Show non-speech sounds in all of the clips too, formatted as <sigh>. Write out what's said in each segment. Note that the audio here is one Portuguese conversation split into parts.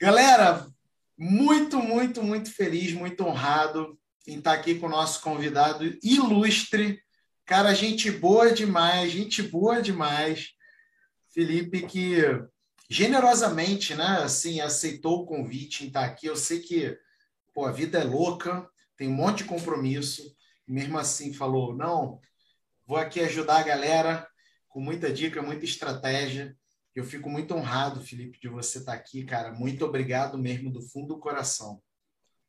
Galera, muito, muito, muito feliz, muito honrado em estar aqui com o nosso convidado ilustre. Cara, gente boa demais, gente boa demais. Felipe, que generosamente, né, assim, aceitou o convite em estar aqui. Eu sei que pô, a vida é louca, tem um monte de compromisso, e mesmo assim falou: não, vou aqui ajudar a galera com muita dica, muita estratégia. Eu fico muito honrado, Felipe, de você estar aqui, cara. Muito obrigado mesmo do fundo do coração.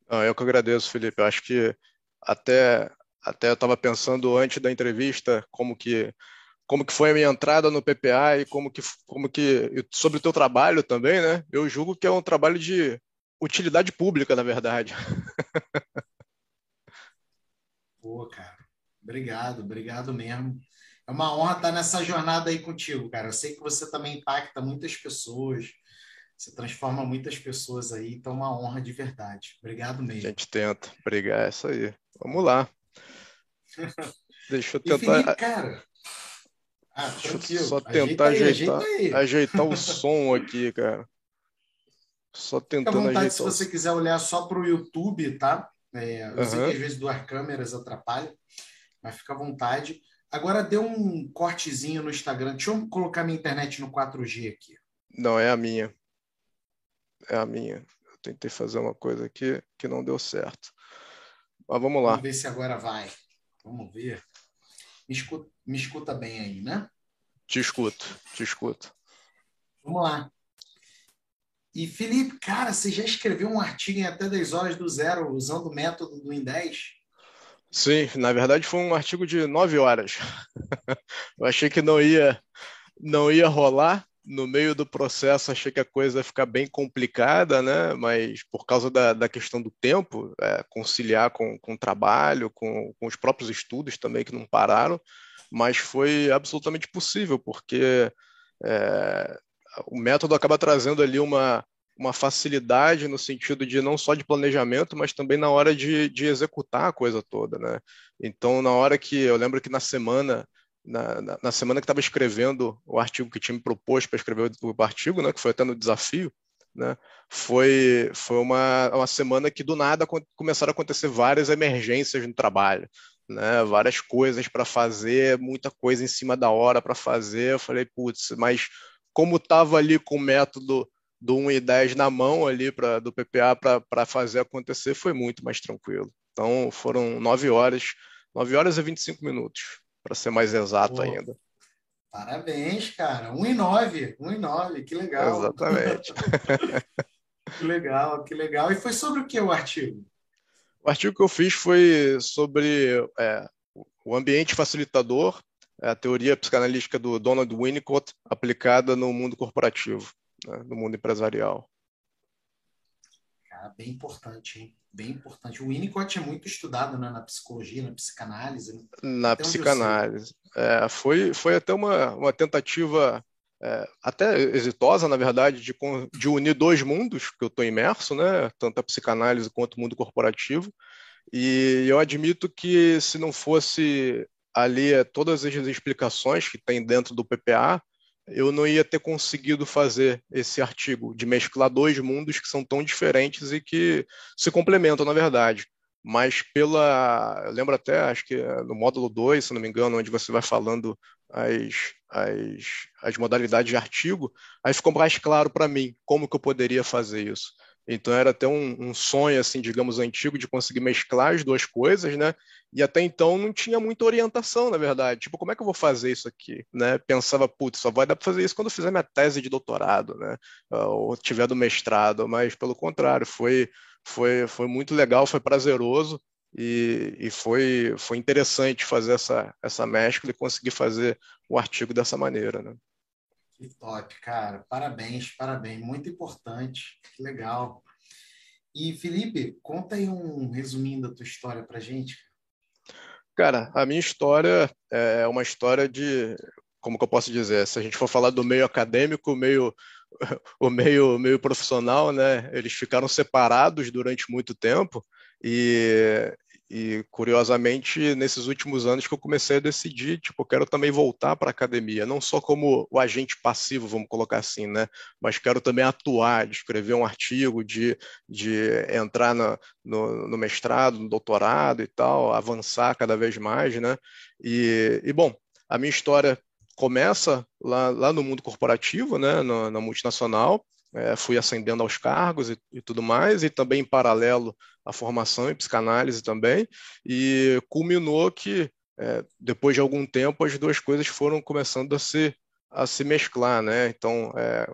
eu que agradeço, Felipe. Eu acho que até até eu estava pensando antes da entrevista como que como que foi a minha entrada no PPA e como que como que sobre o teu trabalho também, né? Eu julgo que é um trabalho de utilidade pública, na verdade. Pô, cara, obrigado, obrigado mesmo. É uma honra estar nessa jornada aí contigo, cara. Eu sei que você também impacta muitas pessoas, você transforma muitas pessoas aí, então é uma honra de verdade. Obrigado mesmo. A gente tenta. Obrigado, é isso aí. Vamos lá. <laughs> Deixa eu tentar. Felipe, cara. Ah, Deixa eu só tentar ajeita ajeitar, ajeita ajeitar o <laughs> som aqui, cara. Só tentando Fica à vontade se você quiser olhar só para o YouTube, tá? É, eu uhum. sei que às vezes duas câmeras atrapalha, mas fica à vontade. Agora deu um cortezinho no Instagram. Deixa eu colocar minha internet no 4G aqui. Não, é a minha. É a minha. Eu tentei fazer uma coisa aqui que não deu certo. Mas vamos lá. Vamos ver se agora vai. Vamos ver. Me escuta, me escuta bem aí, né? Te escuto, te escuto. Vamos lá. E Felipe, cara, você já escreveu um artigo em até 10 horas do zero usando o método do Em10? Sim, na verdade foi um artigo de nove horas. <laughs> Eu achei que não ia, não ia rolar. No meio do processo achei que a coisa ia ficar bem complicada, né? Mas por causa da, da questão do tempo, é, conciliar com, com o trabalho, com, com os próprios estudos também que não pararam, mas foi absolutamente possível, porque é, o método acaba trazendo ali uma, uma facilidade no sentido de não só de planejamento, mas também na hora de, de executar a coisa toda, né? Então, na hora que eu lembro que na semana na, na, na semana que estava escrevendo o artigo que tinha me proposto para escrever o, o, artigo, né, que foi até no desafio, né, foi, foi uma, uma semana que do nada começaram a acontecer várias emergências no trabalho, né, várias coisas para fazer, muita coisa em cima da hora para fazer. Eu falei, putz, mas como estava ali com o método do 1 e 10 na mão ali pra, do PPA para fazer acontecer, foi muito mais tranquilo. Então foram 9 horas, 9 horas e 25 minutos, para ser mais exato Pô, ainda. Parabéns, cara. 1 e 9, 1 e 9, que legal. Exatamente. <laughs> que legal, que legal. E foi sobre o que o artigo? O artigo que eu fiz foi sobre é, o ambiente facilitador é a teoria psicanalítica do Donald Winnicott aplicada no mundo corporativo, né, no mundo empresarial. Cara, bem importante, hein? Bem importante. O Winnicott é muito estudado né, na psicologia, na psicanálise. Né? Na até psicanálise. É, foi, foi até uma, uma tentativa é, até exitosa, na verdade, de, de unir dois mundos que eu estou imerso, né? tanto a psicanálise quanto o mundo corporativo. E eu admito que se não fosse ali todas as explicações que tem dentro do PPA, eu não ia ter conseguido fazer esse artigo de mesclar dois mundos que são tão diferentes e que se complementam, na verdade. Mas pela. Eu lembro até, acho que no módulo 2, se não me engano, onde você vai falando as, as, as modalidades de artigo, aí ficou mais claro para mim como que eu poderia fazer isso. Então era até um, um, sonho, assim, digamos, antigo de conseguir mesclar as duas coisas, né? E até então não tinha muita orientação, na verdade. Tipo, como é que eu vou fazer isso aqui, né? Pensava, putz, só vai dar para fazer isso quando eu fizer minha tese de doutorado, né? Ou tiver do mestrado, mas pelo contrário, foi foi foi muito legal, foi prazeroso e, e foi foi interessante fazer essa essa mescla e conseguir fazer o artigo dessa maneira, né? Que top, cara. Parabéns, parabéns. Muito importante. Que legal. E, Felipe, conta aí um resuminho da tua história pra gente. Cara, a minha história é uma história de, como que eu posso dizer, se a gente for falar do meio acadêmico, meio, <laughs> o meio, meio profissional, né, eles ficaram separados durante muito tempo e, e, curiosamente, nesses últimos anos que eu comecei a decidir, tipo, eu quero também voltar para a academia, não só como o agente passivo, vamos colocar assim, né? Mas quero também atuar, de escrever um artigo, de, de entrar no, no, no mestrado, no doutorado e tal, avançar cada vez mais, né? E, e bom, a minha história começa lá, lá no mundo corporativo, né? na, na multinacional, é, fui ascendendo aos cargos e, e, tudo mais, e também em paralelo a formação em psicanálise também, e culminou que, é, depois de algum tempo, as duas coisas foram começando a se, a se mesclar, né? Então, é,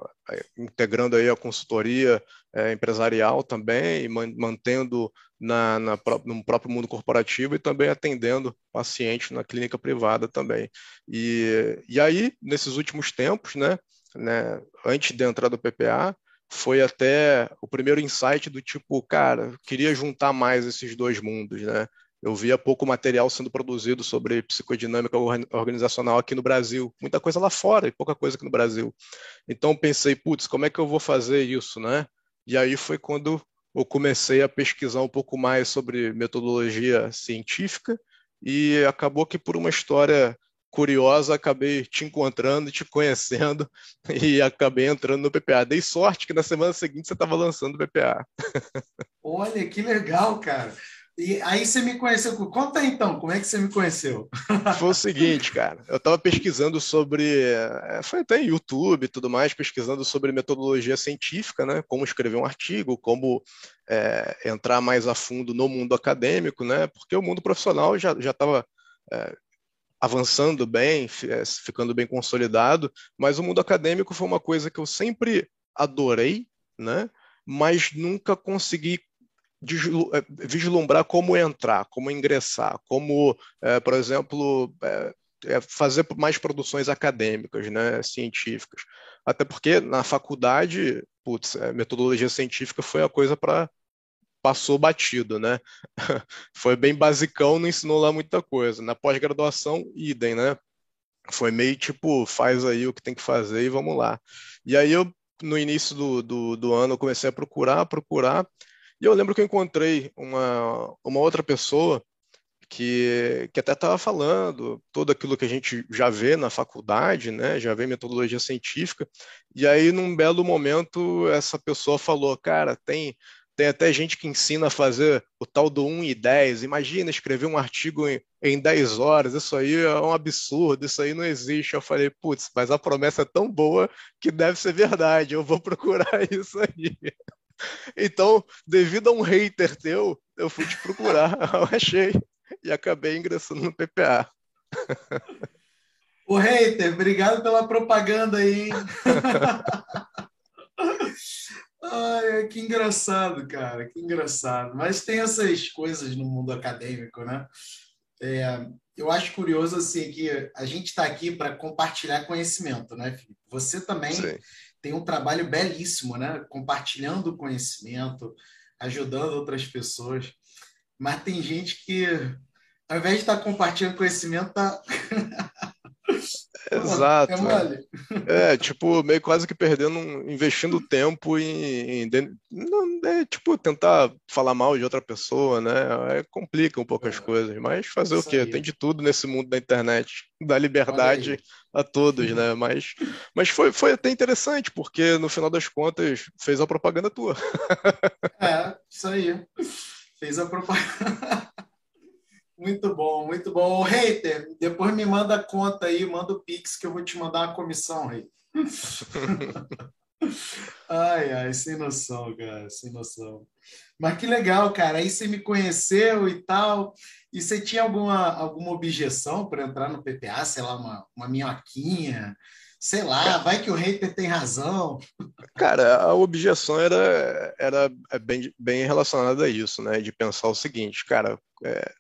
integrando aí a consultoria é, empresarial também, e mantendo na, na, no próprio mundo corporativo e também atendendo pacientes na clínica privada também. E, e aí, nesses últimos tempos, né, né, antes de entrar do PPA, foi até o primeiro insight do tipo, cara, queria juntar mais esses dois mundos, né? Eu via pouco material sendo produzido sobre psicodinâmica organizacional aqui no Brasil, muita coisa lá fora e pouca coisa aqui no Brasil. Então pensei, putz, como é que eu vou fazer isso, né? E aí foi quando eu comecei a pesquisar um pouco mais sobre metodologia científica e acabou que por uma história curiosa, acabei te encontrando, te conhecendo <laughs> e acabei entrando no PPA. Dei sorte que na semana seguinte você estava lançando o PPA. Olha, que legal, cara. E aí você me conheceu. Conta então, como é que você me conheceu? <laughs> Foi o seguinte, cara. Eu estava pesquisando sobre. Eh, foi até em YouTube e tudo mais, pesquisando sobre metodologia científica, né? Como escrever um artigo, como é, entrar mais a fundo no mundo acadêmico, né? Porque o mundo profissional já estava é, avançando bem, é, ficando bem consolidado, mas o mundo acadêmico foi uma coisa que eu sempre adorei, né? mas nunca consegui é, vislumbrar como entrar, como ingressar, como, é, por exemplo, é, é, fazer mais produções acadêmicas, né, científicas. Até porque na faculdade, putz, metodologia científica foi a coisa para passou batido, né? <laughs> Foi bem basicão, não ensinou lá muita coisa. Na pós-graduação, idem, né? Foi meio tipo, faz aí o que tem que fazer e vamos lá. E aí eu, no início do, do, do ano, eu comecei a procurar, procurar, e eu lembro que eu encontrei uma, uma outra pessoa que, que até estava falando tudo aquilo que a gente já vê na faculdade, né? Já vê metodologia científica. E aí, num belo momento, essa pessoa falou: Cara, tem tem até gente que ensina a fazer o tal do 1 e 10. Imagina escrever um artigo em, em 10 horas. Isso aí é um absurdo, isso aí não existe. Eu falei, putz, mas a promessa é tão boa que deve ser verdade. Eu vou <laughs> procurar isso aí. Então, devido a um hater teu, eu fui te procurar, <laughs> eu achei e acabei ingressando no PPA. <laughs> O hater, obrigado pela propaganda aí. Ai, que engraçado, cara, que engraçado. Mas tem essas coisas no mundo acadêmico, né? É, eu acho curioso assim que a gente está aqui para compartilhar conhecimento, né, Felipe? Você também Sim. tem um trabalho belíssimo, né? Compartilhando conhecimento, ajudando outras pessoas. Mas tem gente que, ao invés de estar tá compartilhando conhecimento, está <laughs> Exato. É, é, tipo, meio quase que perdendo, investindo tempo em, em não, é, tipo, tentar falar mal de outra pessoa, né? É, complica um pouco é. as coisas, mas fazer Isso o quê? Aí. Tem de tudo nesse mundo da internet, dá liberdade a todos, né? <laughs> Mas, mas foi, foi até interessante, porque no final das contas fez a propaganda tua. É, isso aí. Fez a propaganda. <laughs> Muito bom, muito bom. Hater, depois me manda a conta aí, manda o Pix que eu vou te mandar uma comissão, aí. <laughs> ai, ai, sem noção, cara, sem noção. Mas que legal, cara. Aí você me conheceu e tal. E você tinha alguma, alguma objeção para entrar no PPA? Sei lá, uma, uma minhoquinha? Sei lá, vai que o hater tem razão. Cara, a objeção era, era bem, bem relacionada a isso, né? De pensar o seguinte, cara, é,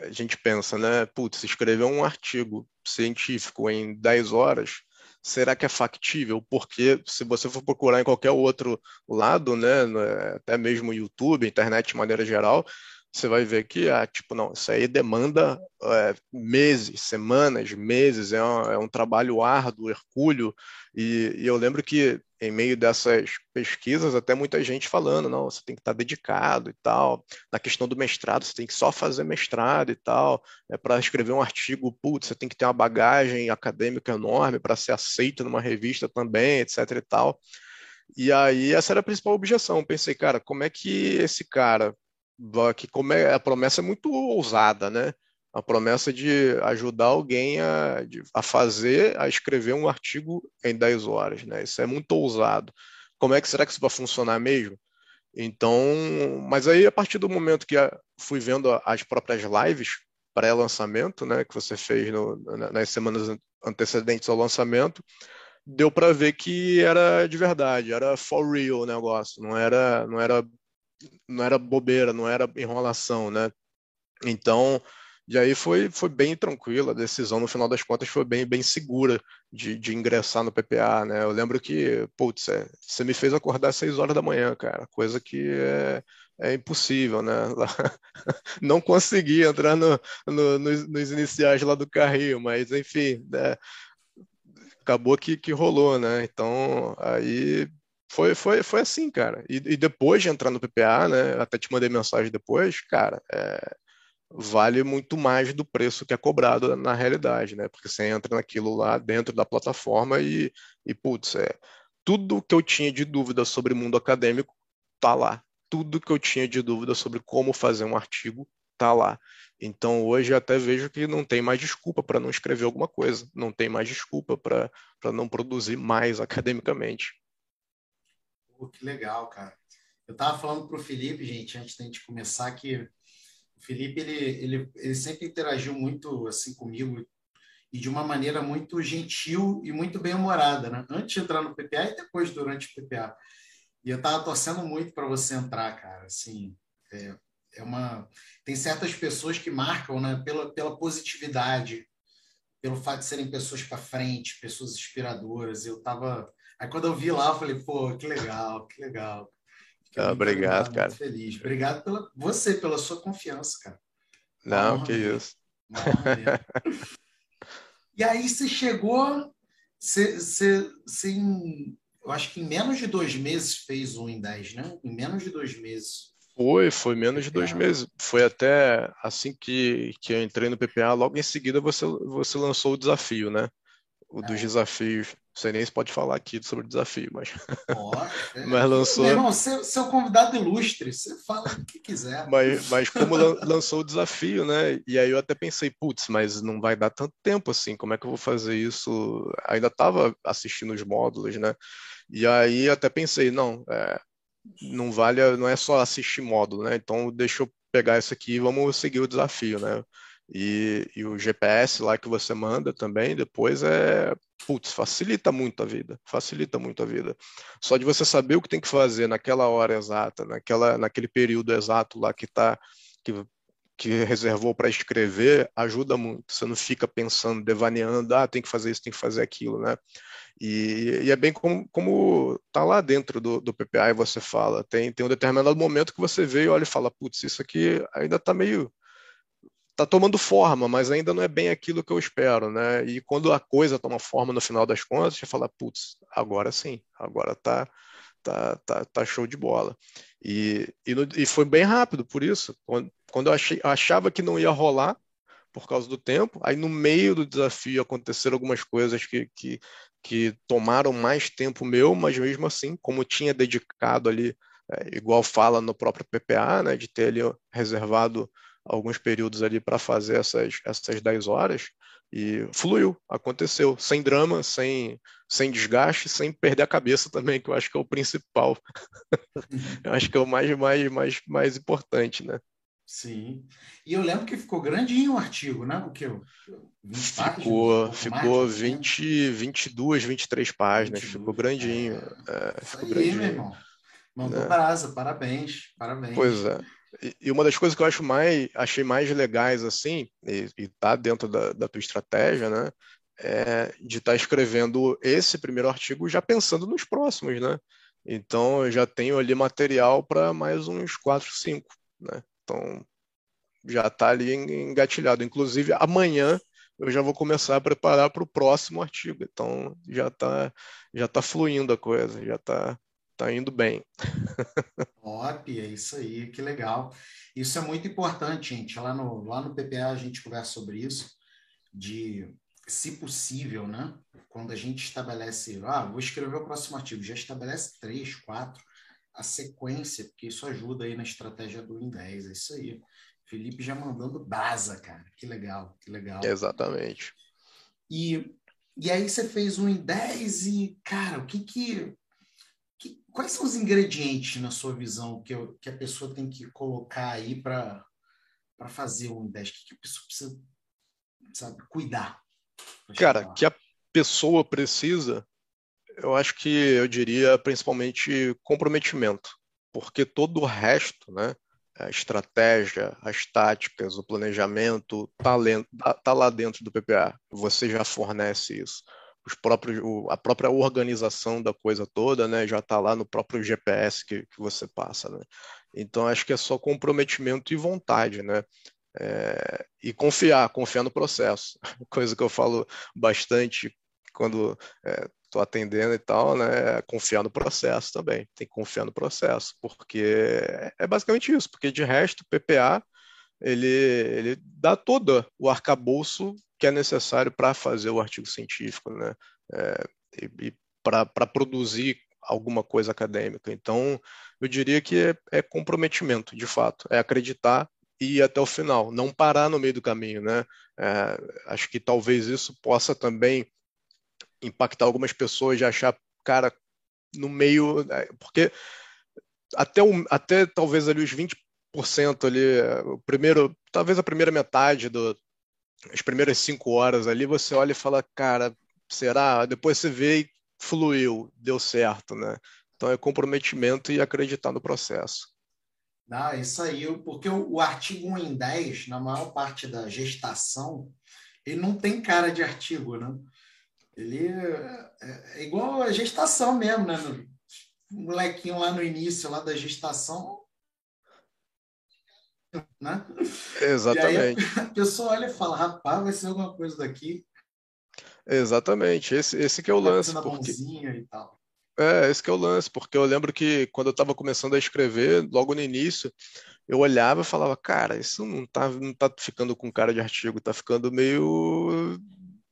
a gente pensa, né? Putz, escrever um artigo científico em 10 horas, será que é factível? Porque se você for procurar em qualquer outro lado, né, até mesmo YouTube, internet de maneira geral, você vai ver que, ah, tipo, não, isso aí demanda é, meses, semanas, meses, é um, é um trabalho árduo, hercúleo, e, e, eu lembro que em meio dessas pesquisas, até muita gente falando, não, você tem que estar dedicado e tal, na questão do mestrado, você tem que só fazer mestrado e tal, é para escrever um artigo, putz, você tem que ter uma bagagem acadêmica enorme para ser aceito numa revista também, etc e tal, e aí essa era a principal objeção, pensei, cara, como é que esse cara que como é, a promessa é muito ousada, né? A promessa de ajudar alguém a, a fazer, a escrever um artigo em 10 horas, né? Isso é muito ousado. Como é que será que isso vai funcionar mesmo? Então, mas aí a partir do momento que fui vendo as próprias lives pré-lançamento, né, que você fez no, nas semanas antecedentes ao lançamento, deu para ver que era de verdade, era for real o negócio, não era, não era não era bobeira, não era enrolação, né? Então, e aí foi, foi bem tranquila, a decisão no final das contas foi bem, bem segura de, de ingressar no PPA, né? Eu lembro que, putz, é, você me fez acordar às 6 horas da manhã, cara, coisa que é, é impossível, né? <laughs> Não consegui entrar no, no, nos, nos, iniciais lá do carrinho, mas enfim, né? acabou que, que rolou, né? Então, aí foi, foi, foi assim, cara. E, e, depois de entrar no PPA, né? Até te mandei mensagem depois, cara, é, vale muito mais do preço que é cobrado na realidade, né? Porque você entra naquilo lá dentro da plataforma e, e putz, é, tudo que eu tinha de dúvida sobre mundo acadêmico tá lá. Tudo que eu tinha de dúvida sobre como fazer um artigo tá lá. Então hoje até vejo que não tem mais desculpa para não escrever alguma coisa, não tem mais desculpa para não produzir mais <laughs> academicamente. Pô, que legal, cara. Eu tava falando pro Felipe, gente, antes da gente começar, que o Felipe, ele, ele, ele sempre interagiu muito assim comigo e de uma maneira muito gentil e muito bem-humorada, né? Antes de entrar no PPA e depois durante o PPA. E eu tava torcendo muito para você entrar, cara. Assim, é, é uma tem certas pessoas que marcam, né, pela, pela positividade, pelo fato de serem pessoas para frente, pessoas inspiradoras. Eu tava Aí quando eu vi lá, eu falei, pô, que legal, que legal. Ah, obrigado, cara. Feliz. Obrigado pela você, pela sua confiança, cara. Não, que isso. e aí você chegou, você, você, você em, eu acho que em menos de dois meses fez um em 10, né? Em menos de dois meses. Foi, foi menos de dois meses. Foi até assim que, que eu entrei no PPA, logo em seguida você, você lançou o desafio, né? O dos é. desafios não sei nem se pode falar aqui sobre o desafio, mas. <laughs> É. mas lançou. Meu irmão, seu, seu convidado ilustre, você fala o que quiser. Mas, mas como lançou o desafio, né? E aí eu até pensei, putz, mas não vai dar tanto tempo assim, como é que eu vou fazer isso? Ainda estava assistindo os módulos, né? E aí até pensei, não, é, não vale, não é só assistir módulo, né? Então deixa eu pegar isso aqui e vamos seguir o desafio, né? E, e, o GPS lá que você manda também depois é, putz, facilita muito a vida, facilita muito a vida. Só de você saber o que tem que fazer naquela hora exata, naquela, naquele período exato lá que está que, que reservou para escrever, ajuda muito. Você não fica pensando, devaneando, ah, tem que fazer isso, tem que fazer aquilo, né? E, e é bem como, como tá lá dentro do, do PPA e você fala, tem, tem um determinado momento que você vê e olha e fala, putz, isso aqui ainda está meio está tomando forma, mas ainda não é bem aquilo que eu espero, né? E quando a coisa toma forma no final das contas, você fala, putz, agora sim, agora tá, tá, tá, tá show de bola. E, e, no, e, foi bem rápido por isso. Quando, quando eu achei, achava que não ia rolar por causa do tempo, aí no meio do desafio aconteceram algumas coisas que, que, que tomaram mais tempo meu, mas mesmo assim, como tinha dedicado ali, é, igual fala no próprio PPA, né, de ter ali reservado alguns períodos ali para fazer essas, essas 10 horas e fluiu, aconteceu, sem drama, sem, sem desgaste, sem perder a cabeça também, que eu acho que é o principal. <laughs> eu acho que é o mais, mais, mais, mais importante, né? Sim. E eu lembro que ficou grandinho o artigo, né? O que? Ficou, ficou 20, 22, 23 páginas, 22, ficou grandinho. É, é, ficou aí, grandinho. meu irmão. Mandou né? brasa, parabéns, parabéns. Pois é. E uma das coisas que eu acho mais, achei mais legais, assim, e, e tá dentro da, da tua estratégia, né, é de estar tá escrevendo esse primeiro artigo já pensando nos próximos, né? Então, eu já tenho ali material para mais uns quatro, cinco, né? Então, já está ali engatilhado. Inclusive, amanhã eu já vou começar a preparar para o próximo artigo. Então, já está já tá fluindo a coisa, já está tá indo bem. Top, é isso aí, que legal. Isso é muito importante, gente. Lá no, lá no PPA a gente conversa sobre isso, de, se possível, né? Quando a gente estabelece, ah, vou escrever o próximo artigo, já estabelece três, quatro, a sequência, porque isso ajuda aí na estratégia do Win 10, é isso aí. Felipe já mandando brasa, cara. Que legal, que legal. Exatamente. E, e aí você fez um em 10 e, cara, o que, que quais são os ingredientes na sua visão que, eu, que a pessoa tem que colocar aí para fazer um 10? O que, a pessoa precisa, sabe, cuidar? Cara, que a pessoa precisa, eu acho que eu diria principalmente comprometimento, porque todo o resto, né? a estratégia, as táticas, o planejamento está tá lá dentro do PPA. Você já fornece isso. Os próprios, a própria organização da coisa toda né, já está lá no próprio GPS que, que você passa. Né? Então, acho que é só comprometimento e vontade. Né? É, e confiar, confiar no processo. <laughs> Coisa que eu falo bastante quando é, estou atendendo e tal, né, confiar no processo também. Tem que confiar no processo, porque é basicamente isso, porque de resto, PPA ele, ele dá todo o arcabouço que é necessário para fazer o artigo científico, né, é, e, para produzir alguma coisa acadêmica. Então, eu diria que é, é comprometimento, de fato, é acreditar e ir até o final, não parar no meio do caminho, né? É, acho que talvez isso possa também impactar algumas pessoas de achar, cara, no meio. Né, porque até, o, até talvez ali os 20% ali, o primeiro, talvez a primeira metade do, as primeiras cinco horas ali, você olha e fala, cara, será? Depois você vê e fluiu, deu certo, né? Então é comprometimento e acreditar no processo. Ah, isso aí, porque o, o artigo 1 em 10, na maior parte da gestação, ele não tem cara de artigo, né? Ele é, é, é igual a gestação mesmo, né? O molequinho lá no início lá da gestação. Né? Exatamente. A, <laughs> a pessoa olha e fala, rapaz, vai ser alguma coisa daqui. Exatamente, esse, esse que é o lance. Porque... E tal. É, esse que é o lance, porque eu lembro que quando eu estava começando a escrever, logo no início, eu olhava e falava, cara, isso não tá, não tá ficando com cara de artigo, tá ficando meio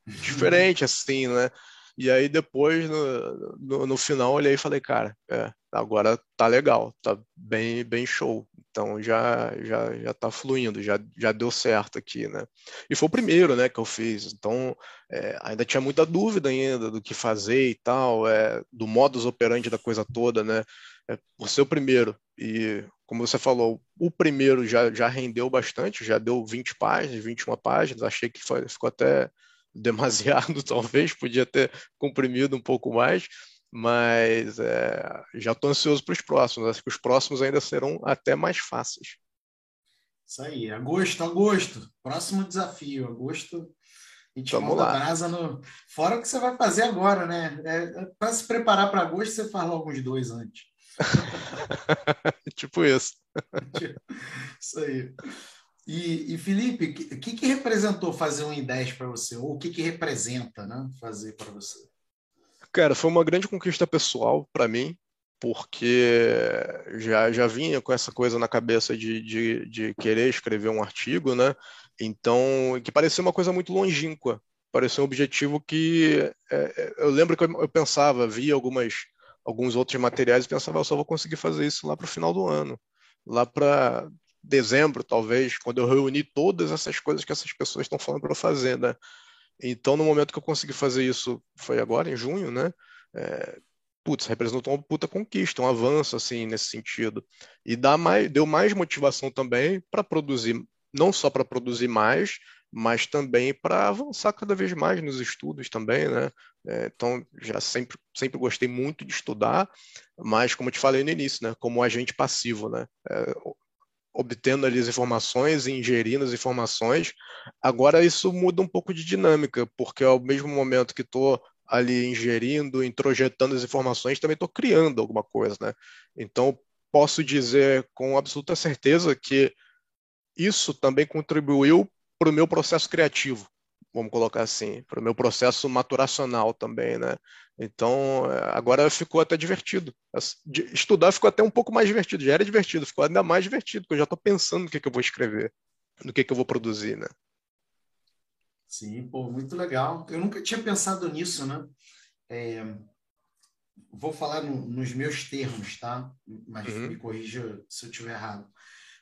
diferente, <laughs> assim, né? E aí depois, no, no, no, final, olhei e falei, cara, é, agora tá legal, tá bem, bem show. Então já, já, já tá fluindo, já, já deu certo aqui, né? E foi o primeiro, né, que eu fiz. Então é, ainda tinha muita dúvida ainda do que fazer e tal, é, do modus operandi da coisa toda, né? É, por ser o primeiro. E como você falou, o primeiro já, já rendeu bastante, já deu 20 páginas, 21 páginas, achei que foi, ficou até <laughs> demasiado, talvez, podia ter comprimido um pouco mais, mas é, já estou ansioso para os próximos. Acho que os próximos ainda serão até mais fáceis. Isso aí, agosto, agosto, próximo desafio, agosto. A gente Vamos lá. brasa no. Fora o que você vai fazer agora, né? É, é para se preparar para agosto, você faz logo uns dois antes. <laughs> tipo isso. <laughs> isso aí. E, e Felipe, o que, que, representou fazer um em 10 para você? Ou o que, que representa né, fazer para você? Cara, foi uma grande conquista pessoal para mim, porque já, já vinha com essa coisa na cabeça de, de, de querer escrever um artigo, né? Então, que parecia uma coisa muito longínqua, parecia um objetivo que é, é eu lembro que eu, eu, pensava, via algumas, alguns outros materiais e pensava, eu só vou conseguir fazer isso lá para o final do ano, lá para dezembro, talvez, quando eu reuni todas essas coisas que essas pessoas estão falando para eu fazer, né? Então, no momento que eu consegui fazer isso, foi agora, em junho, né? É, putz, representou uma puta conquista, um avanço, assim, nesse sentido. E dá mais, deu mais motivação também para produzir, não só para produzir mais, mas também para avançar cada vez mais nos estudos também, né? É, então, já sempre, sempre gostei muito de estudar, mas, como eu te falei no início, né? Como agente passivo, né? É, obtendo ali as informações e ingerindo as informações. Agora isso muda um pouco de dinâmica, porque ao mesmo momento que estou ali ingerindo, introjetando as informações, também estou criando alguma coisa, né? Então posso dizer com absoluta certeza que isso também contribuiu para o meu processo criativo, vamos colocar assim, para o meu processo maturacional também, né? Então, agora ficou até divertido. Estudar ficou até um pouco mais divertido, já era divertido, ficou ainda mais divertido, porque eu já estou pensando no que, que eu vou escrever, no que, que eu vou produzir, né? Sim, pô, muito legal. Eu nunca tinha pensado nisso, né? É, vou falar no, nos meus termos, tá? Mas uhum. me corrija se eu estiver errado.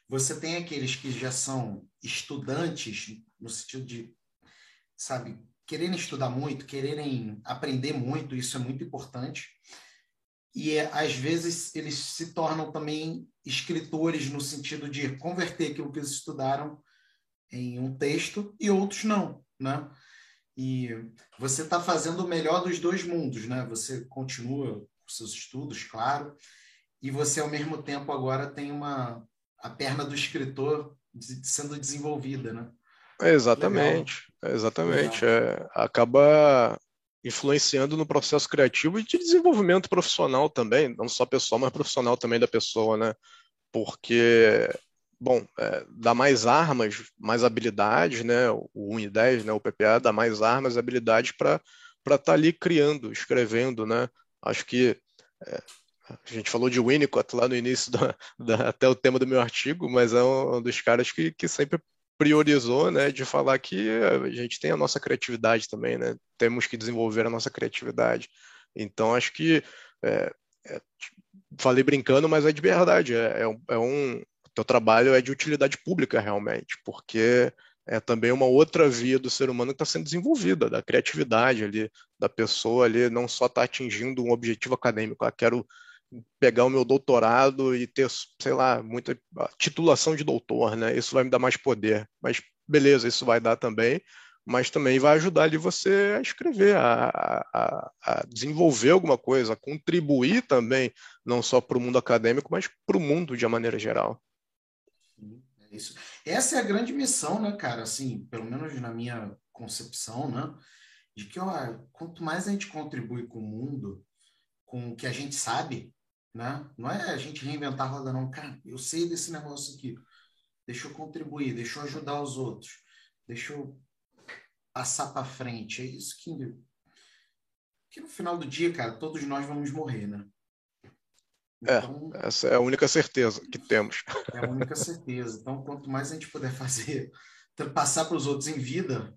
Você tem aqueles que já são estudantes, no sentido de, sabe, quererem estudar muito, quererem aprender muito, isso é muito importante. E é, às vezes eles se tornam também escritores no sentido de converter aquilo que eles estudaram em um texto e outros não né? E você está fazendo o melhor dos dois mundos, né? Você continua com seus estudos, claro, e você ao mesmo tempo agora tem uma a perna do escritor sendo desenvolvida, né? exatamente, exatamente. É, acaba influenciando no processo criativo e de desenvolvimento profissional também, não só pessoal, mas profissional também da pessoa, né? Porque bom, é, dá mais armas, mais habilidades, né? O 1 e 10, né? O PPA dá mais armas, habilidades para estar tá ali criando, escrevendo, né? Acho que é, a gente falou de Winnicott lá no início, da, da, até o tema do meu artigo, mas é um dos caras que, que sempre priorizou, né, de falar que a gente tem a nossa criatividade também, né? Temos que desenvolver a nossa criatividade. Então, acho que é, é, falei brincando, mas é de verdade. É, é, um, é teu trabalho é de utilidade pública realmente, porque é também uma outra via do ser humano que está sendo desenvolvida, da criatividade ali, da pessoa ali, não só está atingindo um objetivo acadêmico, ah, quero pegar o meu doutorado e ter, sei lá, muita titulação de doutor, né? Isso vai me dar mais poder. Mas beleza, isso vai dar também, mas também vai ajudar ali você a escrever, a, a, a desenvolver alguma coisa, a contribuir também, não só para o mundo acadêmico, mas para o mundo de uma maneira geral. É isso. Essa é a grande missão, né, cara? Assim, pelo menos na minha concepção, né? De que, ó, quanto mais a gente contribui com o mundo, com o que a gente sabe, né? Não é a gente reinventar a roda, não. Cara, eu sei desse negócio aqui. Deixa eu contribuir, deixa eu ajudar os outros. Deixa eu passar para frente. É isso que que no final do dia, cara, todos nós vamos morrer, né? É, então, essa é a única certeza que temos. É a única certeza. Então, quanto mais a gente puder fazer, <laughs> passar para os outros em vida,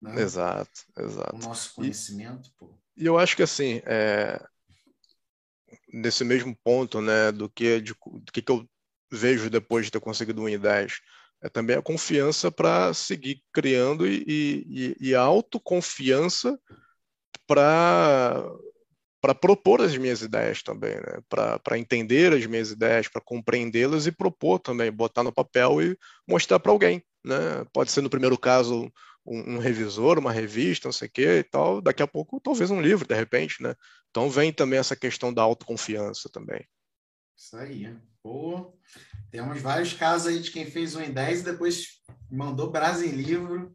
né? Exato, exato. O nosso conhecimento, e, pô. E eu acho que assim, é, nesse mesmo ponto, né, do que de, do que, que eu vejo depois de ter conseguido um em 10, é também a confiança para seguir criando e, e, e a autoconfiança para para propor as minhas ideias também, né? para entender as minhas ideias, para compreendê-las e propor também, botar no papel e mostrar para alguém. Né? Pode ser, no primeiro caso, um, um, revisor, uma revista, não sei o quê e tal, daqui a pouco talvez um livro, de repente. Né? Então vem também essa questão da autoconfiança também. Isso aí. Pô, temos vários casos aí de quem fez um em 10 e depois mandou brasa em livro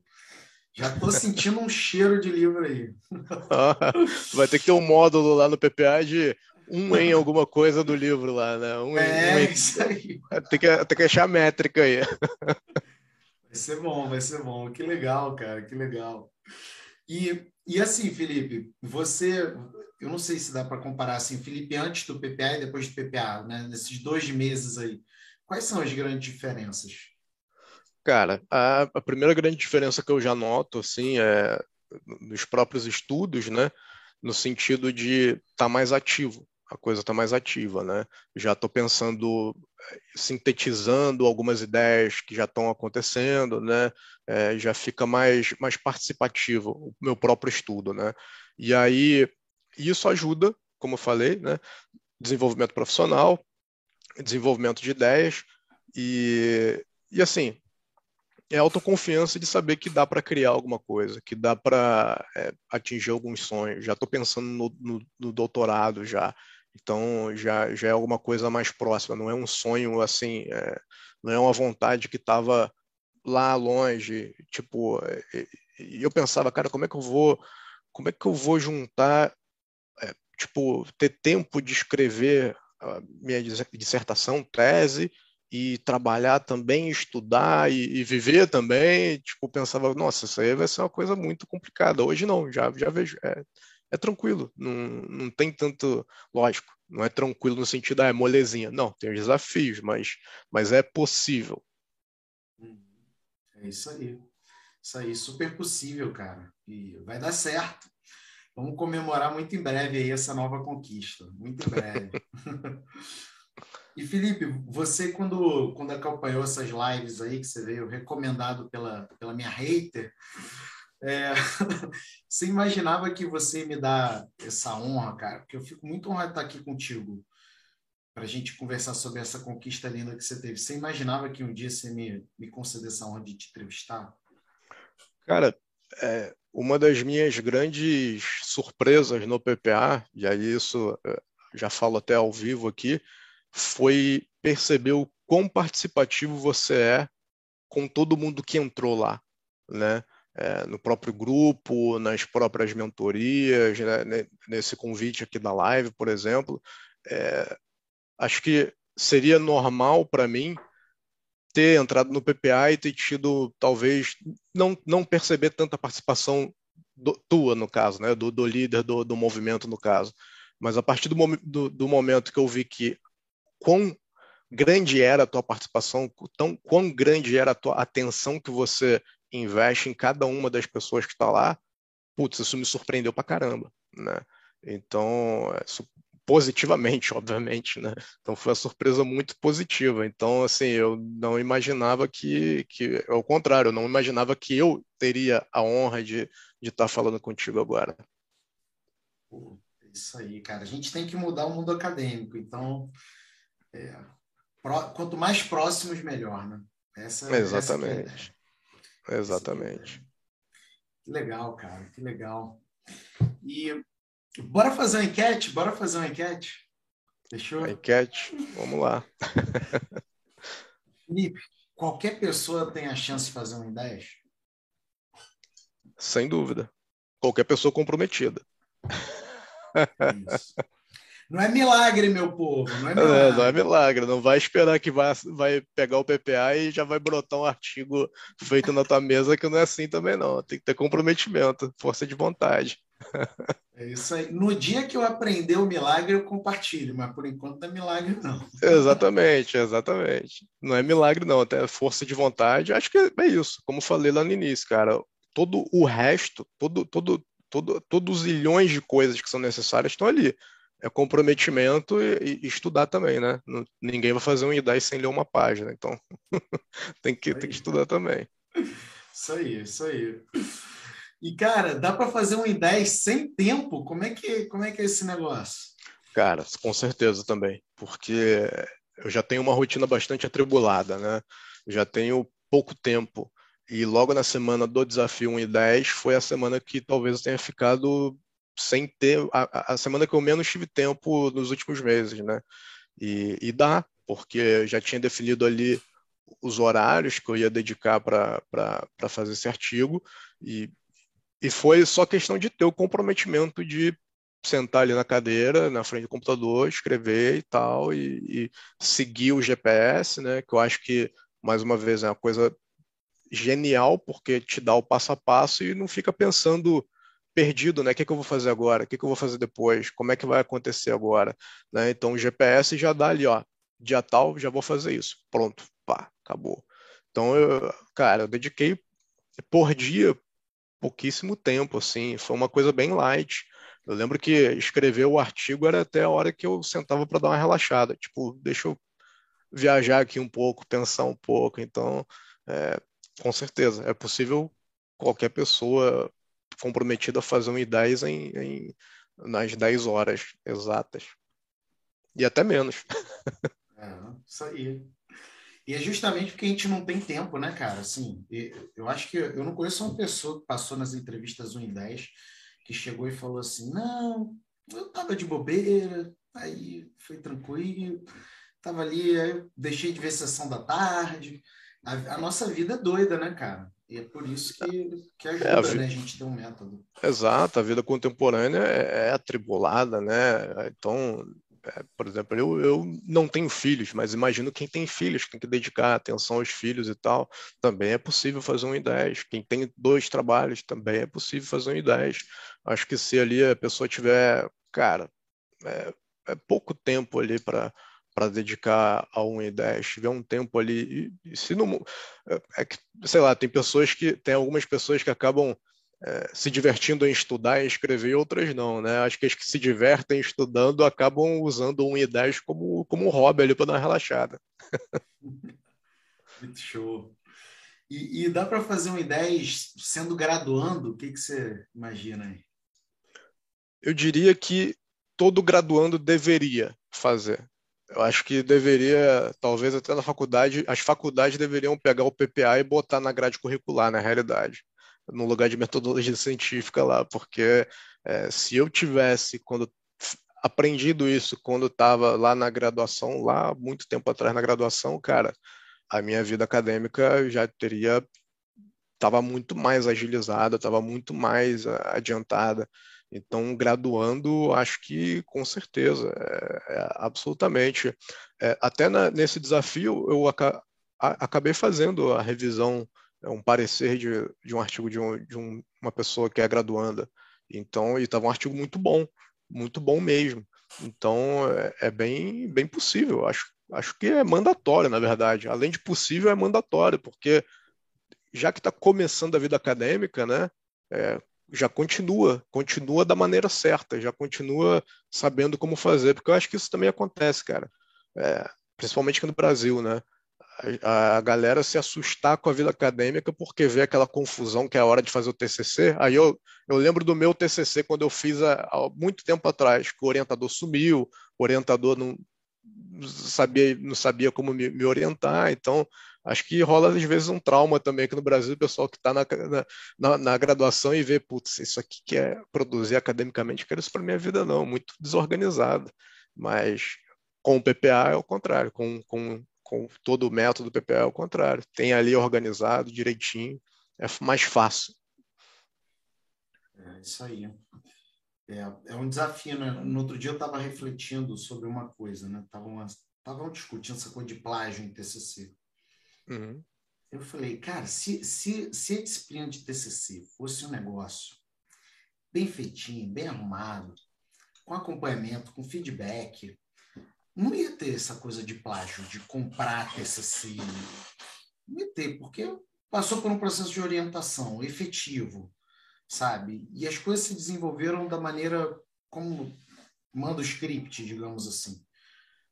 já estou sentindo um <laughs> cheiro de livro aí. <laughs> vai ter que ter um módulo lá no PPA de um em alguma coisa do livro lá, né? Um é, em, um isso aí. <laughs> Tem que, tem que achar a métrica aí. Vai ser bom, vai ser bom. Que legal, cara, que legal. E, e assim, Felipe, você, eu não sei se dá para comparar assim, Felipe antes do PPA e depois do PPA, né? Nesses dois meses aí, quais são as grandes diferenças? Cara, a, a, primeira grande diferença que eu já noto, assim, é nos próprios estudos, né? No sentido de estar tá mais ativo, a coisa está mais ativa, né? Já estou pensando, sintetizando algumas ideias que já estão acontecendo, né? É, já fica mais, mais participativo o meu próprio estudo, né? E aí, isso ajuda, como eu falei, né? Desenvolvimento profissional, desenvolvimento de ideias e, e assim, é autoconfiança de saber que dá para criar alguma coisa, que dá para é, atingir alguns sonhos. Já estou pensando no, no, no, doutorado já, então já, já é alguma coisa mais próxima. Não é um sonho assim, é, não é uma vontade que estava lá longe. Tipo, é, e eu pensava, cara, como é que eu vou, como é que eu vou juntar, é, tipo, ter tempo de escrever a minha dissertação, tese e trabalhar também, estudar e, e, viver também, tipo, pensava, nossa, isso aí vai ser uma coisa muito complicada. Hoje não, já, já vejo, é, é tranquilo, não, não tem tanto, lógico, não é tranquilo no sentido, ah, é molezinha. Não, tem desafios, mas, mas é possível. É isso aí. Isso aí, super possível, cara. E vai dar certo. Vamos comemorar muito em breve aí essa nova conquista. Muito em breve. <laughs> e Felipe, você quando, quando acompanhou essas lives aí que você veio recomendado pela, pela minha hater, é, <laughs> você imaginava que você me dá essa honra, cara? Porque eu fico muito honrado de estar aqui contigo para a gente conversar sobre essa conquista linda que você teve. Você imaginava que um dia você me, me concedesse essa honra de te entrevistar? Cara, é, uma das minhas grandes surpresas no PPA, e aí isso é, já falo até ao vivo aqui, foi perceber o quão participativo você é com todo mundo que entrou lá, né? É, no próprio grupo, nas próprias mentorias, né? nesse convite aqui da live, por exemplo. É, acho que seria normal para mim ter entrado no PPA e ter tido, talvez, não, não perceber tanta participação do, tua, no caso, né? do, do líder do, do movimento, no caso. Mas a partir do, do, momento que eu vi que quão grande era a tua participação, tão, quão grande era a tua atenção que você investe em cada uma das pessoas que está lá, putz, isso me surpreendeu pra caramba, né? Então, isso positivamente, <laughs> obviamente, né? Então foi uma surpresa muito positiva. Então, assim, eu não imaginava que, que ao contrário, eu não imaginava que eu teria a honra de, estar falando contigo agora. É isso aí, cara. A gente tem que mudar o mundo acadêmico. Então, é, pro, quanto mais próximos, melhor, né? Essa, Exatamente. Essa é Exatamente. Que legal, cara. Que legal. E Bora fazer uma enquete? Bora fazer uma enquete? Fechou? Uma enquete, vamos lá. <laughs> Felipe, qualquer pessoa tem a chance de fazer um em 10? Sem dúvida. Qualquer pessoa comprometida. <laughs> Isso. Não é milagre, meu povo. Não é, é milagre. É, não é milagre. Não vai esperar que vai, vai pegar o PPA e já vai brotar um artigo feito na tua mesa, que não é assim também, não. Tem que ter comprometimento, força de vontade. É isso aí. No dia que eu aprender o milagre, eu compartilho, mas por enquanto não é milagre, não. Exatamente, exatamente. Não é milagre, não, até força de vontade. Acho que é isso, como falei lá no início, cara. Todo o resto, todo, todo, todo, todos os zilhões de coisas que são necessárias estão ali é comprometimento e, e, estudar também, né? ninguém vai fazer um IDAI sem ler uma página, então <laughs> tem, que, tem que estudar também. Isso aí, isso aí. E, cara, dá para fazer um IDAI sem tempo? Como é, que, como é que é esse negócio? Cara, com certeza também, porque eu já tenho uma rotina bastante atribulada, né? Já tenho pouco tempo. E logo na semana do desafio 1 e 10 foi a semana que talvez eu tenha ficado sem ter a, a, semana que eu menos tive tempo nos últimos meses, né? E, e dá, porque já tinha definido ali os horários que eu ia dedicar para fazer esse artigo e, e foi só questão de ter o comprometimento de sentar ali na cadeira, na frente do computador, escrever e tal, e, e seguir o GPS, né? Que eu acho que, mais uma vez, é uma coisa genial, porque te dá o passo a passo e não fica pensando perdido, né? O que, é que eu vou fazer agora? O que, é que eu vou fazer depois? Como é que vai acontecer agora? Né? Então o GPS já dá ali, ó, dia tal, já vou fazer isso. Pronto, pá, acabou. Então, eu, cara, eu dediquei por dia pouquíssimo tempo, assim, foi uma coisa bem light. Eu lembro que escrever o artigo era até a hora que eu sentava para dar uma relaxada, tipo, deixa eu viajar aqui um pouco, pensar um pouco. Então, é, com certeza, é possível qualquer pessoa comprometido a fazer um I10 em, em, nas 10 horas exatas. E até menos. <laughs> É, isso aí. E é justamente porque a gente não tem tempo, né, cara? Assim, eu acho que eu não conheço uma pessoa que passou nas entrevistas 1 em 10 que chegou e falou assim: não, eu tava de bobeira, aí foi tranquilo, tava ali, aí eu deixei de ver sessão da tarde. A, a nossa vida é doida, né, cara? E é por isso que, que ajuda, é, a vida... né, a gente ter um método. Exato, a vida contemporânea é, é atribulada, né? Então, É, por exemplo, eu, eu não tenho filhos, mas imagino quem tem filhos, tem que dedicar atenção aos filhos e tal, também é possível fazer um em 10. Quem tem dois trabalhos, também é possível fazer um em 10. Acho que se ali a pessoa tiver, cara, é, é pouco tempo ali para para dedicar a 1 e 10, tiver um tempo ali, e, e se não. É, é que, sei lá, tem pessoas que. Tem algumas pessoas que acabam é, se divertindo em estudar e escrever, e outras não, né? Acho que as que se divertem estudando acabam usando um e 10 como, como um hobby ali para dar uma relaxada. <laughs> Muito show. E, e dá para fazer um I10 sendo graduando? O que, que você imagina aí? Eu diria que todo graduando deveria fazer. Eu acho que deveria, talvez até na faculdade, as faculdades deveriam pegar o PPA e botar na grade curricular, na realidade no lugar de metodologia científica lá, porque é, se eu tivesse, quando aprendido isso quando estava lá na graduação, lá muito tempo atrás na graduação, cara, a minha vida acadêmica já teria estava muito mais agilizada, estava muito mais adiantada. Então, graduando, acho que com certeza, é, é, absolutamente. É, até na, nesse desafio, eu aca, a, acabei fazendo a revisão é um parecer de, de um artigo de, um, de um, uma pessoa que é graduanda. Então, e estava um artigo muito bom, muito bom mesmo. Então, é, é, bem, bem possível. Acho, acho que é mandatório, na verdade. Além de possível, é mandatório, porque já que está começando a vida acadêmica, né, é, já continua, continua da maneira certa, já continua sabendo como fazer, porque eu acho que isso também acontece, cara. É, principalmente aqui no Brasil, né? a, a, galera se assustar com a vida acadêmica porque vê aquela confusão que é a hora de fazer o TCC. Aí eu, eu lembro do meu TCC quando eu fiz há, há muito tempo atrás, que o orientador sumiu, o orientador não sabia, não sabia como me, me orientar, então acho que rola às vezes um trauma também aqui no Brasil, o pessoal que está na, na, na, graduação e vê, putz, isso aqui que é produzir academicamente, quero isso para minha vida não, muito desorganizado. Mas com o PPA é o contrário, com, com com todo o método do PPA é o contrário. Tem ali organizado direitinho, é mais fácil. É isso aí. É, é um desafio, né? No outro dia eu estava refletindo sobre uma coisa, né? Estavam discutindo essa coisa de plágio em TCC. Uhum. Eu falei, cara, se, se, se a disciplina de TCC fosse um negócio bem feitinho, bem arrumado, com acompanhamento, com feedback, não ia ter essa coisa de plágio, de comprar TCC. Não ia ter, porque passou por um processo de orientação efetivo, sabe? E as coisas se desenvolveram da maneira como manda o script, digamos assim.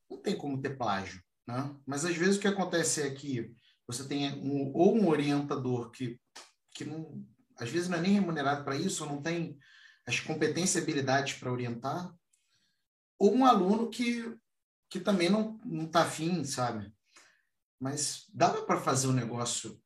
Não tem como ter plágio, né? Mas às vezes o que acontece é que você tem um, ou um orientador que, que não, às vezes não é nem remunerado para isso, ou não tem as competências e habilidades para orientar, ou um aluno que que também não, não tá afim, sabe? Mas dava para fazer um negócio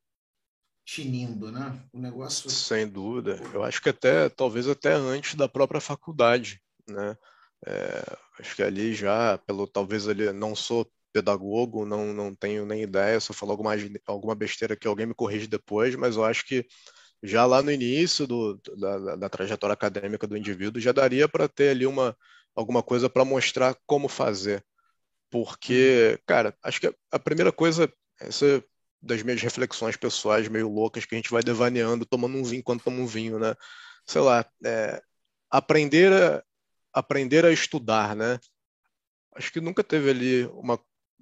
tinindo, né? O negócio. Sem dúvida. Eu acho que até, talvez até antes da própria faculdade, né? É, acho que ali já, pelo talvez ali, não sou pedagogo, não, não tenho nem ideia, se eu falar alguma, alguma besteira que alguém me corrige depois, mas eu acho que já lá no início do, da, da trajetória acadêmica do indivíduo já daria para ter ali uma, alguma coisa para mostrar como fazer. Porque, uhum. cara, acho que a primeira coisa, essa é das minhas reflexões pessoais meio loucas, que a gente vai devaneando, tomando um vinho quando toma um vinho, né? Sei lá, é, aprender, a, aprender a estudar, né? Acho que nunca teve ali uma.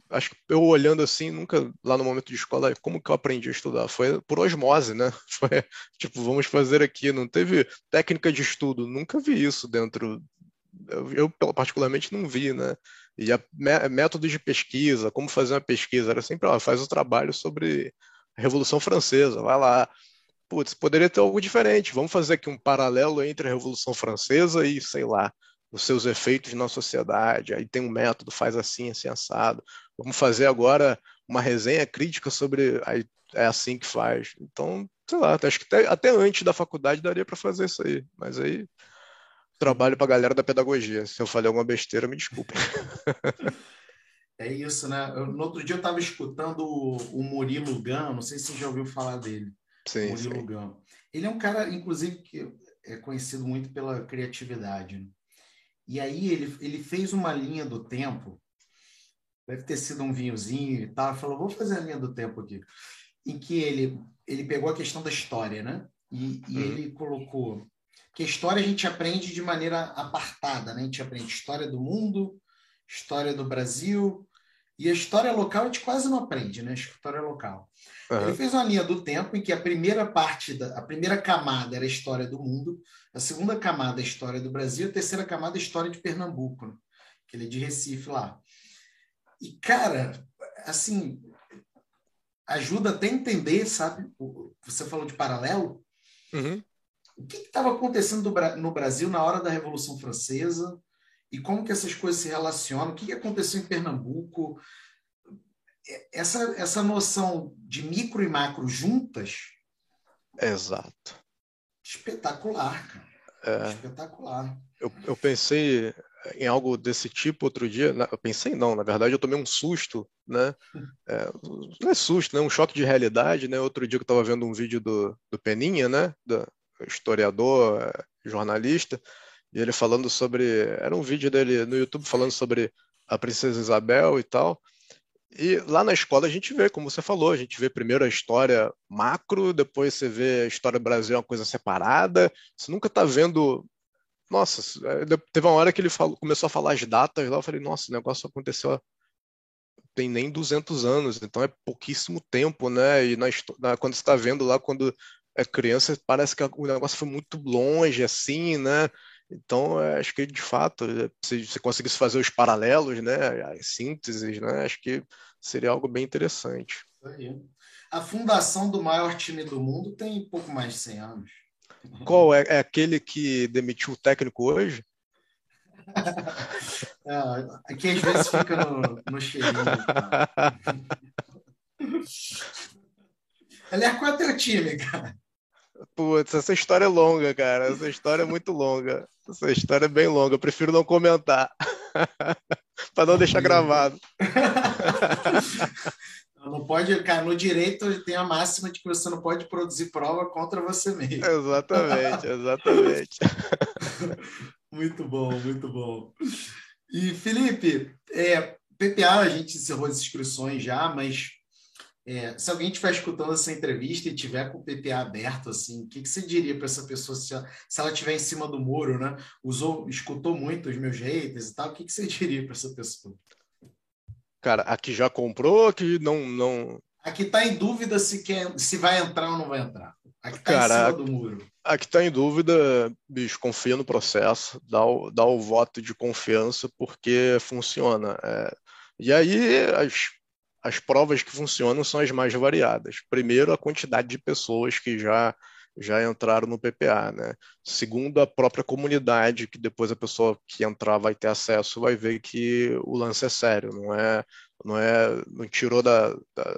Acho que eu olhando assim, nunca lá no momento de escola, como que eu aprendi a estudar? Foi por osmose, né? <laughs> Foi tipo, vamos fazer aqui. Não teve técnica de estudo, nunca vi isso dentro. Eu, eu particularmente não vi, né? E a, métodos de pesquisa, como fazer uma pesquisa, era sempre, ó, faz o trabalho sobre a Revolução Francesa, vai lá. Putz, poderia ter algo diferente. Vamos fazer aqui um paralelo entre a Revolução Francesa e, sei lá, os seus efeitos na sociedade. Aí tem um método, faz assim, assim, assado. Vamos fazer agora uma resenha crítica sobre. Aí é assim que faz. Então, sei lá, acho que até, até antes da faculdade daria para fazer isso aí. Mas aí trabalho para a galera da pedagogia. Se eu falei alguma besteira, me desculpe. <laughs> É isso, né? Eu, no outro dia eu estava escutando o, o Murilo Gun, não sei se você já ouviu falar dele. Sim, Murilo sim. Ele é um cara, inclusive, que é conhecido muito pela criatividade. Né? E aí ele, ele fez uma linha do tempo, deve ter sido um vinhozinho e tal, falou, vou fazer a linha do tempo aqui, em que ele, ele pegou a questão da história, né? E, e uhum. ele colocou que a história a gente aprende de maneira apartada, né? A gente aprende história do mundo, história do Brasil, e a história local a gente quase não aprende, né? A história local. Uhum. Ele fez uma linha do tempo em que a primeira parte, da, a primeira camada era a história do mundo, a segunda camada a história do Brasil, a terceira camada a história de Pernambuco, né? que ele é de Recife lá. E, cara, assim, ajuda até a entender, sabe? Você falou de paralelo. Uhum. O que estava acontecendo no Brasil na hora da Revolução Francesa e como que essas coisas se relacionam? O que aconteceu em Pernambuco? essa, essa noção de micro e macro juntas. Exato. Espetacular, cara. É, Espetacular. Eu, eu pensei em algo desse tipo outro dia. Eu pensei não, na verdade eu tomei um susto, né? <laughs> É, não é susto, né? Um choque de realidade, né? Outro dia que eu estava vendo um vídeo do, do Peninha, né? Do historiador, é, jornalista, e ele falando sobre, era um vídeo dele no YouTube falando sobre a princesa Isabel e tal. E lá na escola a gente vê, como você falou, a gente vê primeiro a história macro, depois você vê a história do Brasil, uma coisa separada. Você nunca está vendo. Nossa, é, teve uma hora que ele falou, começou a falar as datas lá, eu falei, nossa, o negócio aconteceu tem nem 200 anos, então é pouquíssimo tempo, né? E na, na, quando está vendo lá, quando é criança, parece que o negócio foi muito longe, assim, né? Então, acho que de fato, se você conseguisse fazer os paralelos, né, as sínteses, né, acho que seria algo bem interessante. A fundação do maior time do mundo tem pouco mais de 100 anos. Qual é, é aquele que demitiu o técnico hoje? <laughs> é, aqui às vezes fica no, no cheirinho. <laughs> Aliás, qual é o teu time, cara? Putz, essa história é longa, cara. Essa história é muito longa. Essa história é bem longa. Eu prefiro não comentar. <laughs> para não deixar gravado. Não pode, cara, no direito tem a máxima de que você não pode produzir prova contra você mesmo. Exatamente, exatamente. <laughs> muito bom, muito bom. E Felipe, é, PPA a gente encerrou as inscrições já, mas é, se alguém estiver escutando essa entrevista e tiver com o PPA aberto, assim, o que, que você diria para essa pessoa se ela, se ela estiver em cima do muro, né? Usou, escutou muito os meus haters e tal, o que, que você diria para essa pessoa? Cara, aqui já comprou, que não, não. Aqui está em dúvida se quer, se vai entrar ou não vai entrar. Aqui está em cima do muro. Aqui está em dúvida, bicho, confia no processo, dá o, dá o voto de confiança porque funciona. É, e aí as as provas que funcionam são as mais variadas. Primeiro, a quantidade de pessoas que já já entraram no PPA, né? Segundo, a própria comunidade, que depois a pessoa que entrar vai ter acesso, vai ver que o lance é sério, não é, não é, não tirou da,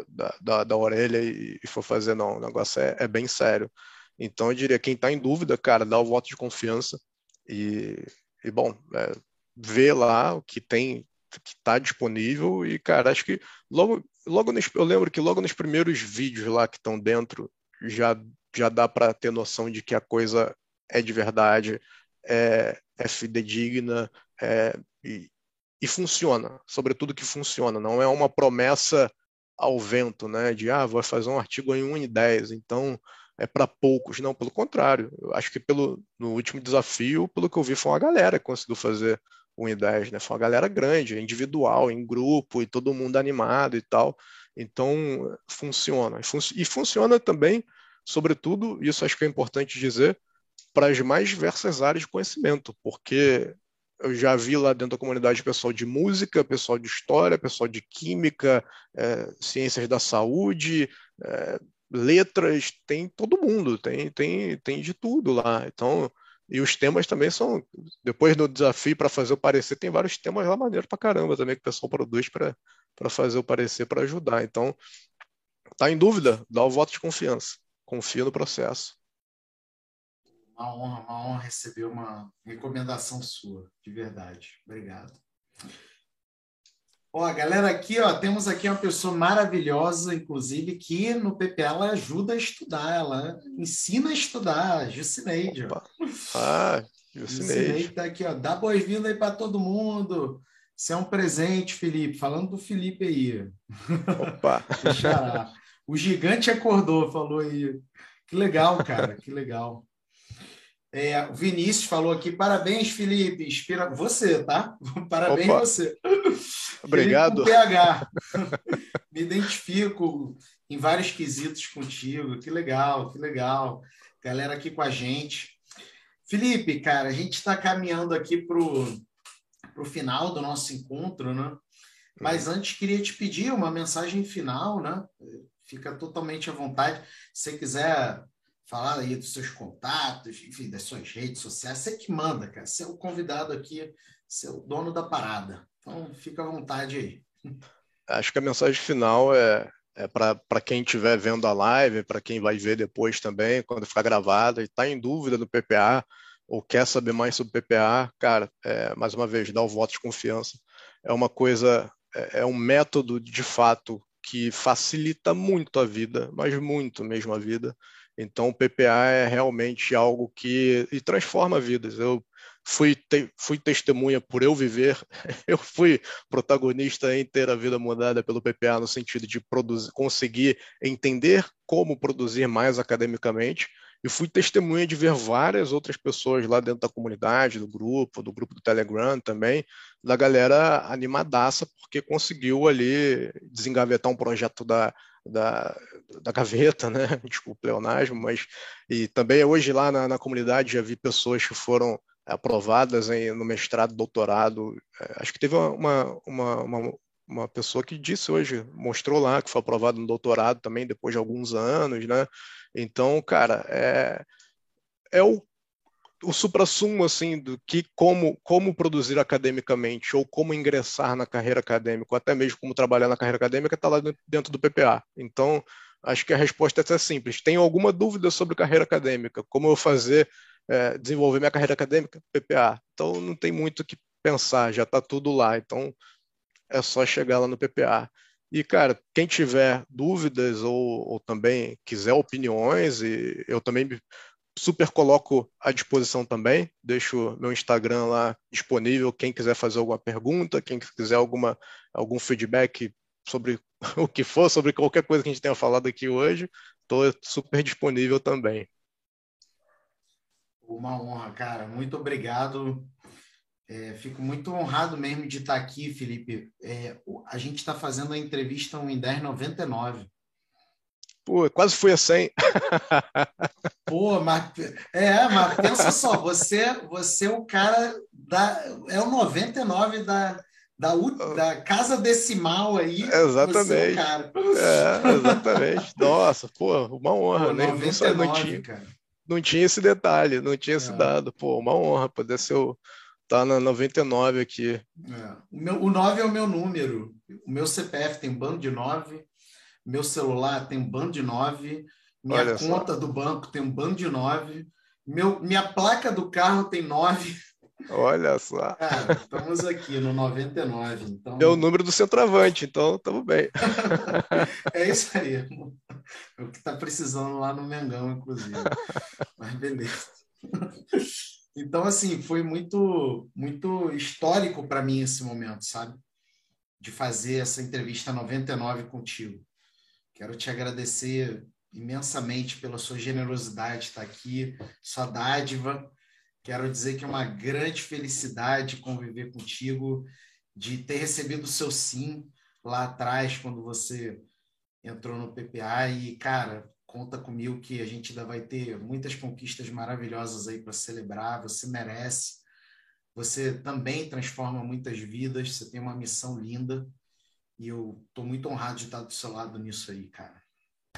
da, da, da orelha e, e for fazer, não. O negócio é, é bem sério. Então, eu diria, quem está em dúvida, cara, dá o voto de confiança e, e bom, é, vê lá o que tem que está disponível e, cara, acho que logo, logo nos, eu lembro que logo nos primeiros vídeos lá que estão dentro já, já dá para ter noção de que a coisa é de verdade, é, é fidedigna é, e, e funciona, sobretudo que funciona, não é uma promessa ao vento, né, de, ah, vou fazer um artigo em 1 em 10, então é para poucos, não, pelo contrário, eu acho que pelo, no último desafio, pelo que eu vi, foi uma galera que conseguiu fazer 1 e 10, né? Foi uma galera grande, individual, em grupo, e todo mundo animado e tal. Então, funciona. E funciona também, sobretudo, isso acho que é importante dizer, para as mais diversas áreas de conhecimento, porque eu já vi lá dentro da comunidade pessoal de música, pessoal de história, pessoal de química, é, ciências da saúde, é, letras, tem todo mundo, tem, tem, tem de tudo lá. Então, e os temas também são. Depois do desafio para fazer o parecer, tem vários temas lá maneiros para caramba também que o pessoal produz para fazer o parecer para ajudar. Então, tá em dúvida? Dá o voto de confiança. Confia no processo. Uma honra, uma honra receber uma recomendação sua, de verdade. Obrigado. Ó, galera, aqui, ó, temos aqui uma pessoa maravilhosa, inclusive, que no PPA ela ajuda a estudar, ela ensina a estudar, Jucineide. Ah, Jucinei está aqui, ó. Dá boas-vindas aí para todo mundo. Isso é um presente, Felipe. Falando do Felipe aí. Opa! <laughs> o gigante acordou, falou aí. Que legal, cara, que legal. É, o Vinícius falou aqui, parabéns, Felipe. Inspira você, tá? <laughs> Parabéns Opa. você. Obrigado. PH. <laughs> Me identifico em vários quesitos contigo. Que legal, que legal. Galera aqui com a gente. Felipe, cara, a gente está caminhando aqui para o final do nosso encontro, né? Mas antes queria te pedir uma mensagem final, né? Fica totalmente à vontade. Se você quiser falar aí dos seus contatos, enfim, das suas redes sociais, você que manda, cara. Você é o convidado aqui, você é o dono da parada. Então, fica à vontade aí. Acho que a mensagem final é, é para quem estiver vendo a live, para quem vai ver depois também, quando ficar gravada, e está em dúvida do PPA, ou quer saber mais sobre PPA, cara, é, mais uma vez, dá o voto de confiança. É uma coisa, é, é um método de fato que facilita muito a vida, mas muito mesmo a vida. Então, o PPA é realmente algo que e transforma vidas. Eu fui, te, fui testemunha por eu viver, <laughs> eu fui protagonista em ter a vida mudada pelo PPA no sentido de produzir, conseguir entender como produzir mais academicamente e fui testemunha de ver várias outras pessoas lá dentro da comunidade, do grupo, do grupo do Telegram também, da galera animadaça, porque conseguiu ali desengavetar um projeto da, da, da gaveta, né? <laughs> Desculpa o pleonasmo, mas. E também hoje lá na, na comunidade já vi pessoas que foram aprovadas em, no mestrado, doutorado. É, acho que teve uma, uma, uma, uma pessoa que disse hoje, mostrou lá que foi aprovado no doutorado também depois de alguns anos, né? Então, cara, é, é o, o supra-sumo, assim, do que como, como produzir academicamente ou como ingressar na carreira acadêmica, ou até mesmo como trabalhar na carreira acadêmica, está lá dentro do PPA. Então, acho que a resposta é simples. Tenho alguma dúvida sobre carreira acadêmica? Como eu fazer, é, desenvolver minha carreira acadêmica? PPA. Então, não tem muito o que pensar, já está tudo lá. Então, é só chegar lá no PPA. E, cara, quem tiver dúvidas ou, ou também quiser opiniões, e eu também super coloco à disposição também. Deixo meu Instagram lá disponível. Quem quiser fazer alguma pergunta, quem quiser alguma, algum feedback sobre <laughs> o que for, sobre qualquer coisa que a gente tenha falado aqui hoje, estou super disponível também. Uma honra, cara. Muito obrigado é, fico muito honrado mesmo de estar aqui, Felipe. É, a gente está fazendo a entrevista em 1099. Pô, quase fui a 100. <laughs> Pô, mas, é, mas pensa só, você, você é o cara da. É o 99 da, da, da casa decimal aí. Exatamente. É, é, exatamente. Nossa, pô, uma honra. Pô, né? 99, não, tinha, cara. não tinha esse detalhe, não tinha é. esse dado. Pô, uma honra poder ser o Tá na 99 aqui. É. O, meu, o 9 é o meu número. O meu CPF tem bando de 9. Meu celular tem um bando de 9. Minha Olha conta só. do banco tem um bando de 9. Meu, minha placa do carro tem 9. Olha só. <laughs> Cara, estamos aqui no 99. Então... É o número do centroavante, então estamos bem. <laughs> é isso aí. É o que está precisando lá no Mengão, inclusive. Mas beleza. Então, assim, foi muito, muito histórico para mim esse momento, sabe? De fazer essa entrevista 99 contigo. Quero te agradecer imensamente pela sua generosidade estar aqui, sua dádiva. Quero dizer que é uma grande felicidade conviver contigo, de ter recebido o seu sim lá atrás, quando você entrou no PPA. E, cara, conta comigo que a gente ainda vai ter muitas conquistas maravilhosas aí para celebrar. Você merece. Você também transforma muitas vidas. Você tem uma missão linda. E eu estou muito honrado de estar do seu lado nisso aí, cara.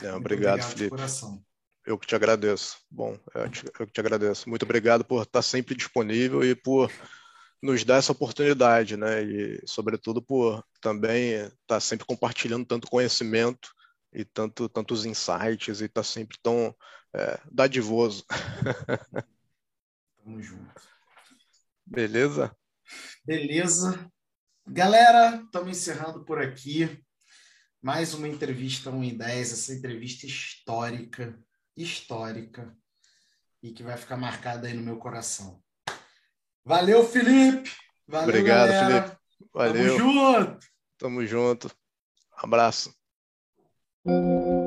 É, obrigado, obrigado Felipe. Eu que te agradeço. Bom, eu, te, eu que te agradeço. Muito obrigado por estar sempre disponível e por nos dar essa oportunidade, né? E, sobretudo, por também estar sempre compartilhando tanto conhecimento e tanto tantos insights e tá sempre tão é, dadivoso. Tamo junto. Beleza? Beleza. Galera, estamos encerrando por aqui. Mais uma entrevista 1 em 10, essa entrevista histórica, histórica, e que vai ficar marcada aí no meu coração. Valeu, Felipe. Valeu, Obrigado, galera. Felipe. Valeu. Tamo junto. Tamo junto. Abraço. Música